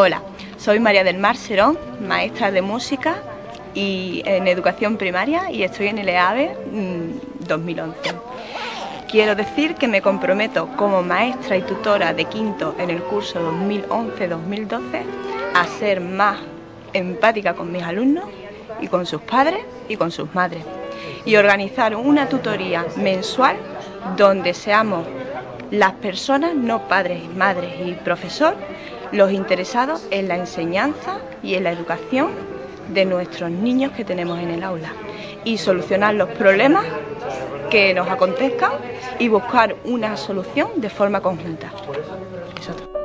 Hola, soy María del Mar Serón, maestra de música y en educación primaria y estoy en el EAVE 2011. Mm, Quiero decir que me comprometo como maestra y tutora de quinto en el curso 2011-2012 a ser más empática con mis alumnos y con sus padres y con sus madres y organizar una tutoría mensual donde seamos las personas, no padres, madres y profesor, los interesados en la enseñanza y en la educación de nuestros niños que tenemos en el aula y solucionar los problemas que nos acontezcan y buscar una solución de forma conjunta. Eso